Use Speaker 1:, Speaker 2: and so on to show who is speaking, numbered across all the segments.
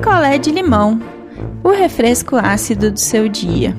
Speaker 1: picolé de limão, o refresco ácido do seu dia.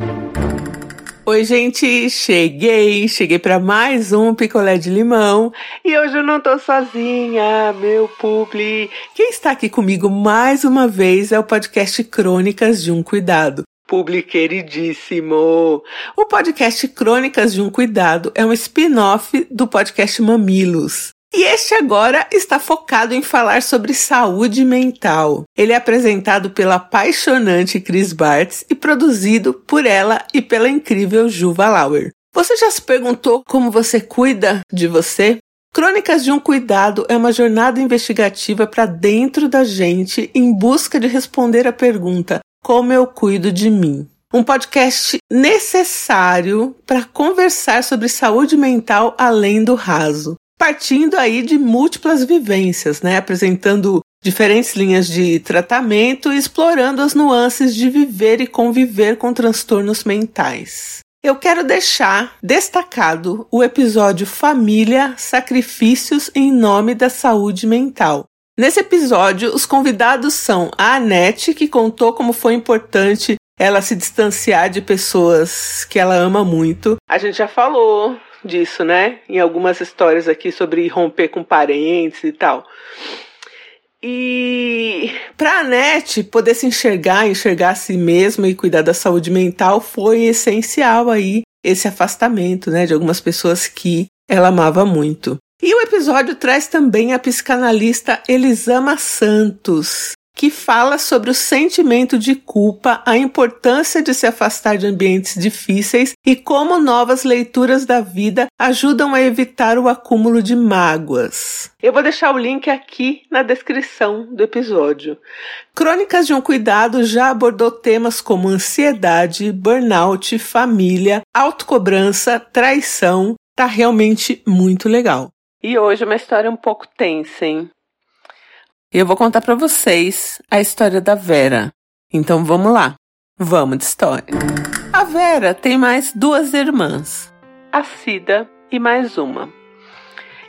Speaker 2: Oi, gente, cheguei, cheguei para mais um picolé de limão e hoje eu não tô sozinha, meu publi. Quem está aqui comigo mais uma vez é o podcast Crônicas de um Cuidado. Publi queridíssimo! O podcast Crônicas de um Cuidado é um spin-off do podcast Mamilos. E este agora está focado em falar sobre saúde mental. Ele é apresentado pela apaixonante Chris Bartz e produzido por ela e pela incrível Juva Lauer. Você já se perguntou como você cuida de você? Crônicas de um Cuidado é uma jornada investigativa para dentro da gente em busca de responder a pergunta: como eu cuido de mim. Um podcast necessário para conversar sobre saúde mental além do raso. Partindo aí de múltiplas vivências, né? Apresentando diferentes linhas de tratamento e explorando as nuances de viver e conviver com transtornos mentais. Eu quero deixar destacado o episódio Família, Sacrifícios em Nome da Saúde Mental, Nesse episódio, os convidados são a Anete, que contou como foi importante ela se distanciar de pessoas que ela ama muito. A gente já falou disso, né? Em algumas histórias aqui sobre romper com parentes e tal. E para a Anete poder se enxergar, enxergar a si mesma e cuidar da saúde mental foi essencial aí esse afastamento, né, de algumas pessoas que ela amava muito. E o episódio traz também a psicanalista Elisama Santos, que fala sobre o sentimento de culpa, a importância de se afastar de ambientes difíceis e como novas leituras da vida ajudam a evitar o acúmulo de mágoas. Eu vou deixar o link aqui na descrição do episódio. Crônicas de um Cuidado já abordou temas como ansiedade, burnout, família, autocobrança, traição. Tá realmente muito legal. E hoje é uma história um pouco tensa, hein? Eu vou contar para vocês a história da Vera. Então vamos lá. Vamos de história. A Vera tem mais duas irmãs, a Cida e mais uma.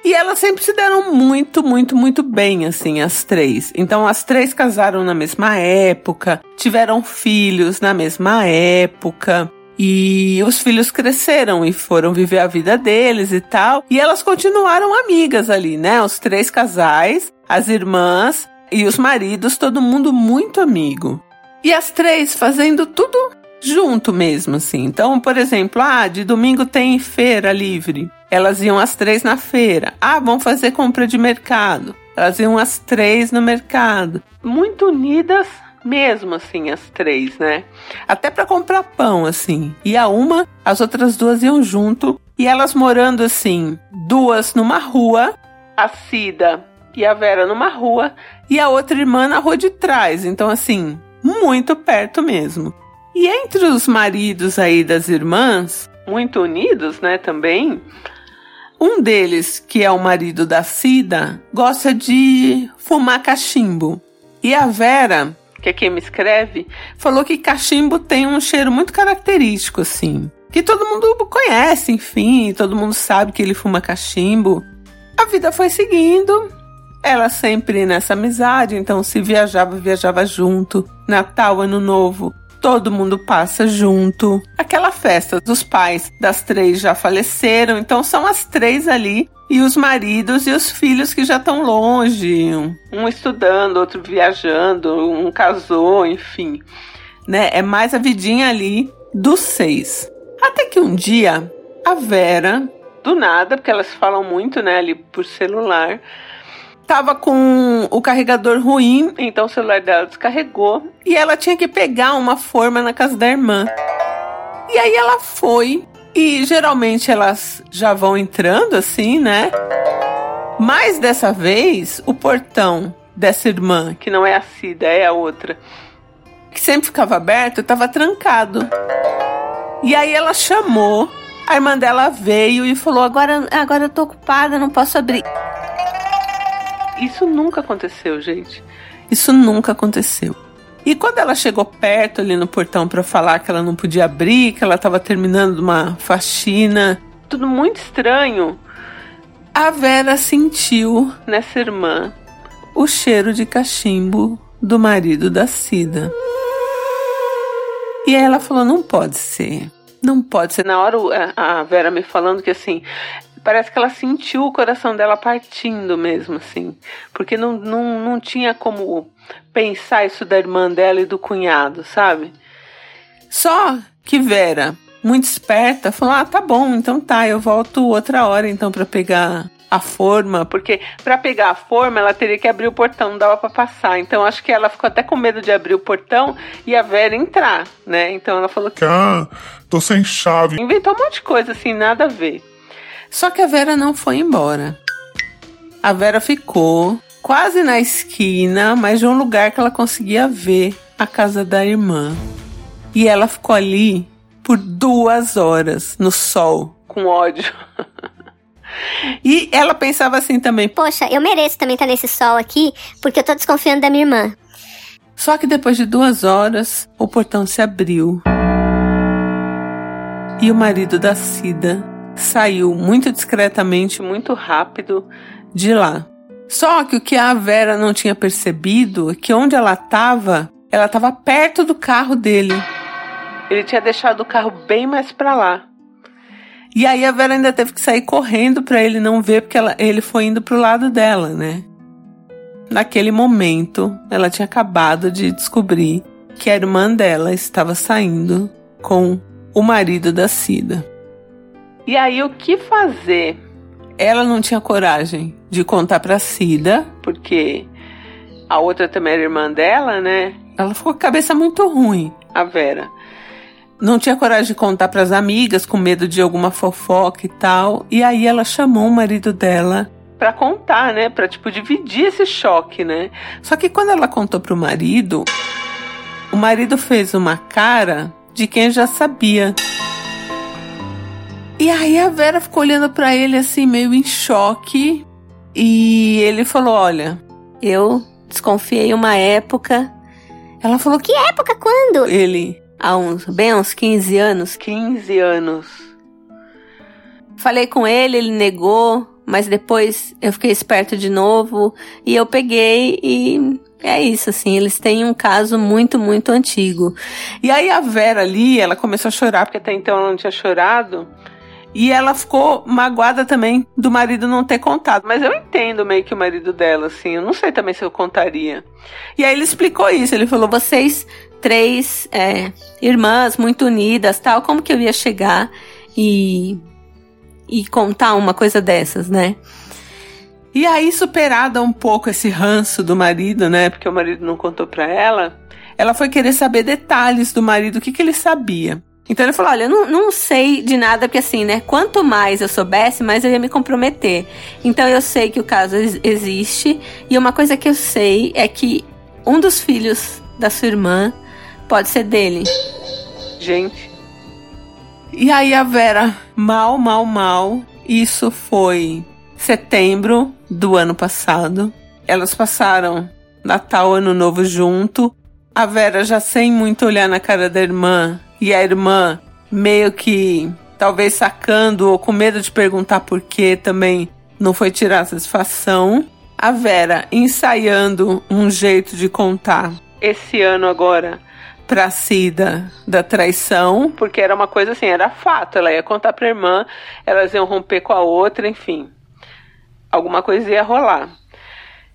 Speaker 2: E elas sempre se deram muito, muito, muito bem, assim, as três. Então, as três casaram na mesma época, tiveram filhos na mesma época. E os filhos cresceram e foram viver a vida deles e tal. E elas continuaram amigas ali, né? Os três casais, as irmãs e os maridos, todo mundo muito amigo. E as três fazendo tudo junto mesmo, assim. Então, por exemplo, ah, de domingo tem feira livre. Elas iam as três na feira. Ah, vão fazer compra de mercado. Elas iam as três no mercado. Muito unidas mesmo assim as três, né? Até para comprar pão assim. E a uma, as outras duas iam junto e elas morando assim, duas numa rua, a Cida e a Vera numa rua e a outra irmã na rua de trás. Então assim, muito perto mesmo. E entre os maridos aí das irmãs, muito unidos, né, também, um deles, que é o marido da Cida, gosta de fumar cachimbo. E a Vera que é quem me escreve, falou que cachimbo tem um cheiro muito característico, assim. Que todo mundo conhece, enfim, todo mundo sabe que ele fuma cachimbo. A vida foi seguindo, ela sempre nessa amizade, então se viajava, viajava junto. Natal, Ano Novo, todo mundo passa junto. Aquela festa dos pais das três já faleceram, então são as três ali e os maridos e os filhos que já estão longe, um estudando, outro viajando, um casou, enfim. Né? É mais a vidinha ali dos seis. Até que um dia a Vera, do nada, porque elas falam muito, né, ali por celular, tava com o carregador ruim, então o celular dela descarregou e ela tinha que pegar uma forma na casa da irmã. E aí ela foi e geralmente elas já vão entrando assim, né? Mas dessa vez, o portão dessa irmã, que não é a Cida, é a outra, que sempre ficava aberto, estava trancado. E aí ela chamou, a irmã dela veio e falou: Agora, agora eu tô ocupada, não posso abrir. Isso nunca aconteceu, gente. Isso nunca aconteceu. E quando ela chegou perto ali no portão para falar que ela não podia abrir, que ela estava terminando uma faxina, tudo muito estranho, a Vera sentiu nessa irmã o cheiro de cachimbo do marido da Cida. E aí ela falou: não pode ser. Não pode ser. Na hora a Vera me falando que assim, parece que ela sentiu o coração dela partindo mesmo, assim. Porque não, não, não tinha como pensar isso da irmã dela e do cunhado, sabe? Só que Vera, muito esperta, falou: ah, tá bom, então tá, eu volto outra hora então para pegar a forma, porque para pegar a forma ela teria que abrir o portão, não dava para passar. Então acho que ela ficou até com medo de abrir o portão e a Vera entrar, né? Então ela falou que
Speaker 3: ah, tô sem chave.
Speaker 2: Inventou um monte de coisa assim, nada a ver. Só que a Vera não foi embora. A Vera ficou quase na esquina, mas de um lugar que ela conseguia ver a casa da irmã. E ela ficou ali por duas horas no sol, com ódio. E ela pensava assim também:
Speaker 4: Poxa, eu mereço também estar nesse sol aqui, porque eu tô desconfiando da minha irmã.
Speaker 2: Só que depois de duas horas, o portão se abriu. E o marido da Cida saiu muito discretamente, muito rápido de lá. Só que o que a Vera não tinha percebido é que onde ela estava, ela estava perto do carro dele. Ele tinha deixado o carro bem mais para lá. E aí a Vera ainda teve que sair correndo para ele não ver, porque ela, ele foi indo pro lado dela, né? Naquele momento, ela tinha acabado de descobrir que a irmã dela estava saindo com o marido da Cida. E aí o que fazer? Ela não tinha coragem de contar para Cida, porque a outra também era irmã dela, né? Ela ficou com a cabeça muito ruim, a Vera não tinha coragem de contar para as amigas, com medo de alguma fofoca e tal. E aí ela chamou o marido dela para contar, né, para tipo dividir esse choque, né? Só que quando ela contou pro marido, o marido fez uma cara de quem já sabia. E aí a Vera ficou olhando para ele assim meio em choque e ele falou: "Olha, eu desconfiei uma época". Ela falou: "Que época? Quando?" Ele: há uns, bem uns 15 anos. 15 anos. Falei com ele, ele negou, mas depois eu fiquei esperto de novo e eu peguei e é isso, assim, eles têm um caso muito, muito antigo. E aí a Vera ali, ela começou a chorar, porque até então ela não tinha chorado. E ela ficou magoada também do marido não ter contado. Mas eu entendo meio que o marido dela, assim. Eu não sei também se eu contaria. E aí ele explicou isso. Ele falou: vocês três é, irmãs muito unidas, tal, como que eu ia chegar e, e contar uma coisa dessas, né? E aí, superada um pouco esse ranço do marido, né? Porque o marido não contou pra ela, ela foi querer saber detalhes do marido, o que, que ele sabia. Então ele falou: Olha, eu não, não sei de nada, porque assim, né? Quanto mais eu soubesse, mais eu ia me comprometer. Então eu sei que o caso existe, e uma coisa que eu sei é que um dos filhos da sua irmã Pode ser dele. Gente. E aí a Vera, mal, mal, mal. Isso foi setembro do ano passado. Elas passaram Natal, Ano Novo junto. A Vera já sem muito olhar na cara da irmã. E a irmã meio que talvez sacando ou com medo de perguntar por quê também não foi tirar satisfação. A Vera ensaiando um jeito de contar esse ano agora pra Cida da traição, porque era uma coisa assim, era fato. Ela ia contar pra irmã, elas iam romper com a outra, enfim. Alguma coisa ia rolar.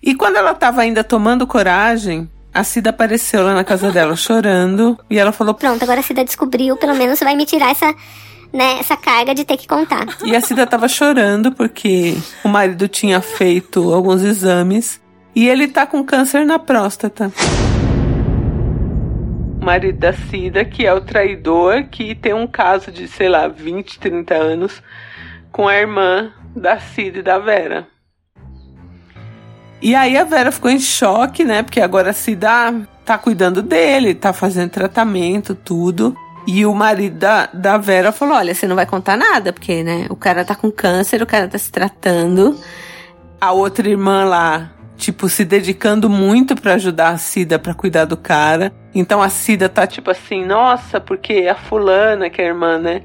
Speaker 2: E quando ela tava ainda tomando coragem, a Cida apareceu lá na casa dela chorando e ela falou:
Speaker 4: Pronto, agora a Cida descobriu, pelo menos vai me tirar essa, né, essa carga de ter que contar.
Speaker 2: E a Cida tava chorando porque o marido tinha feito alguns exames e ele tá com câncer na próstata marido da Cida, que é o traidor, que tem um caso de, sei lá, 20, 30 anos com a irmã da Cida e da Vera. E aí a Vera ficou em choque, né? Porque agora a Cida tá cuidando dele, tá fazendo tratamento, tudo. E o marido da, da Vera falou: Olha, você não vai contar nada, porque, né? O cara tá com câncer, o cara tá se tratando. A outra irmã lá tipo, se dedicando muito para ajudar a Cida para cuidar do cara. Então a Cida tá tipo assim, nossa, porque a fulana, que é a irmã, né?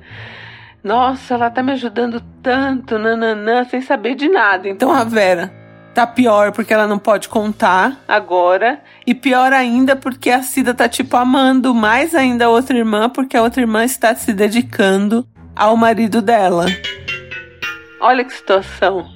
Speaker 2: Nossa, ela tá me ajudando tanto, nananã, sem saber de nada. Então a Vera tá pior porque ela não pode contar agora. E pior ainda porque a Cida tá tipo amando mais ainda a outra irmã porque a outra irmã está se dedicando ao marido dela. Olha que situação.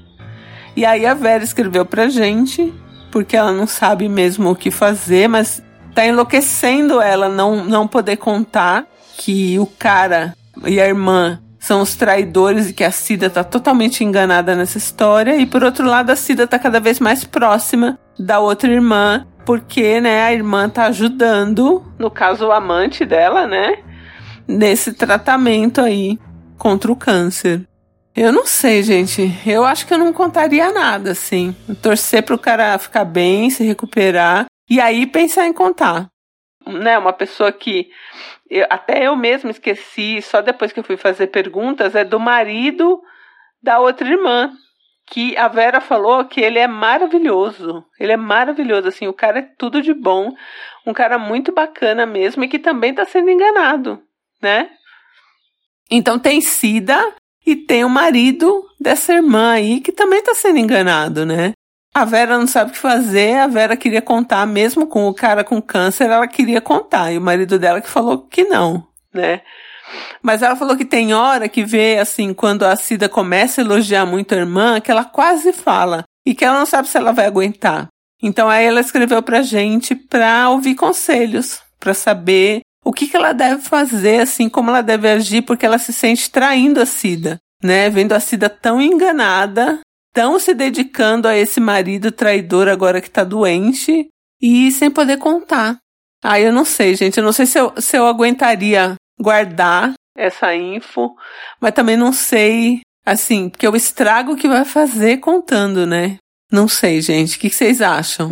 Speaker 2: E aí a Vera escreveu pra gente, porque ela não sabe mesmo o que fazer, mas tá enlouquecendo ela não, não poder contar que o cara e a irmã são os traidores e que a Cida tá totalmente enganada nessa história. E por outro lado, a Cida tá cada vez mais próxima da outra irmã, porque, né, a irmã tá ajudando, no caso o amante dela, né, nesse tratamento aí contra o câncer. Eu não sei, gente. Eu acho que eu não contaria nada, assim. Torcer pro cara ficar bem, se recuperar e aí pensar em contar. Né, uma pessoa que eu, até eu mesma esqueci, só depois que eu fui fazer perguntas, é do marido da outra irmã. Que a Vera falou que ele é maravilhoso. Ele é maravilhoso, assim, o cara é tudo de bom. Um cara muito bacana mesmo e que também tá sendo enganado, né? Então tem Cida e tem o marido dessa irmã aí que também tá sendo enganado, né? A Vera não sabe o que fazer, a Vera queria contar, mesmo com o cara com câncer, ela queria contar. E o marido dela que falou que não, né? Mas ela falou que tem hora que vê, assim, quando a Cida começa a elogiar muito a irmã, que ela quase fala. E que ela não sabe se ela vai aguentar. Então aí ela escreveu pra gente pra ouvir conselhos, pra saber o que, que ela deve fazer, assim, como ela deve agir, porque ela se sente traindo a Cida, né? Vendo a Cida tão enganada estão se dedicando a esse marido traidor agora que tá doente e sem poder contar. Ah, eu não sei, gente. Eu não sei se eu, se eu aguentaria guardar essa info, mas também não sei, assim, porque o estrago que vai fazer contando, né? Não sei, gente. O que vocês acham?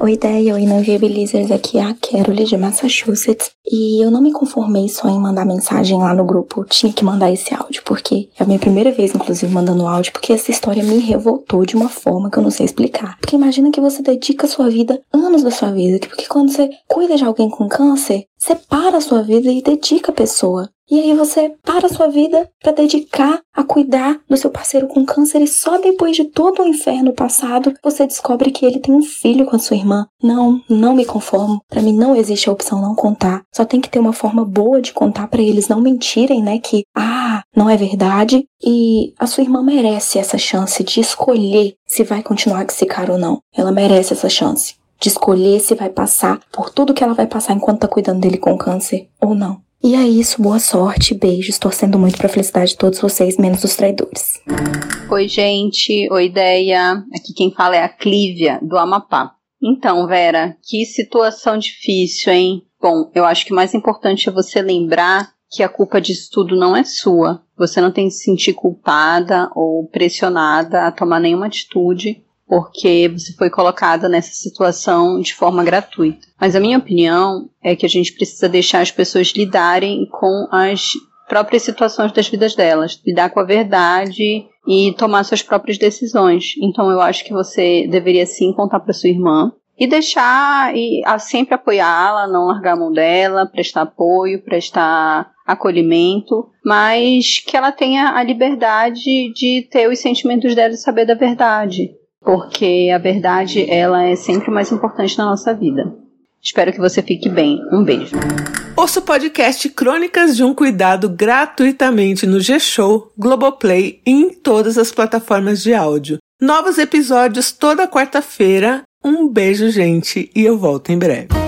Speaker 5: Oi, ideia, oi, não viabilizers, aqui é a Carol de Massachusetts. E eu não me conformei só em mandar mensagem lá no grupo, eu tinha que mandar esse áudio, porque é a minha primeira vez, inclusive, mandando áudio, porque essa história me revoltou de uma forma que eu não sei explicar. Porque imagina que você dedica a sua vida, anos da sua vida, porque quando você cuida de alguém com câncer, você para a sua vida e dedica a pessoa. E aí você para a sua vida para dedicar a cuidar do seu parceiro com câncer e só depois de todo o inferno passado você descobre que ele tem um filho com a sua irmã. Não, não me conformo. Para mim não existe a opção não contar. Só tem que ter uma forma boa de contar para eles não mentirem, né, que ah, não é verdade e a sua irmã merece essa chance de escolher se vai continuar esse cara ou não. Ela merece essa chance de escolher se vai passar por tudo que ela vai passar enquanto tá cuidando dele com câncer ou não. E é isso, boa sorte, beijos, torcendo muito pra felicidade de todos vocês, menos os traidores.
Speaker 6: Oi, gente, oi, ideia. Aqui quem fala é a Clívia, do Amapá. Então, Vera, que situação difícil, hein? Bom, eu acho que o mais importante é você lembrar que a culpa disso tudo não é sua. Você não tem que se sentir culpada ou pressionada a tomar nenhuma atitude porque você foi colocada nessa situação de forma gratuita. Mas a minha opinião é que a gente precisa deixar as pessoas lidarem com as próprias situações das vidas delas, lidar com a verdade e tomar suas próprias decisões. Então eu acho que você deveria sim contar para sua irmã e deixar e sempre apoiá-la, não largar a mão dela, prestar apoio, prestar acolhimento, mas que ela tenha a liberdade de ter os sentimentos dela e saber da verdade porque a verdade ela é sempre mais importante na nossa vida. Espero que você fique bem. Um beijo.
Speaker 2: Ouça o podcast Crônicas de um Cuidado gratuitamente no G-Show, Globoplay e em todas as plataformas de áudio. Novos episódios toda quarta-feira. Um beijo, gente, e eu volto em breve.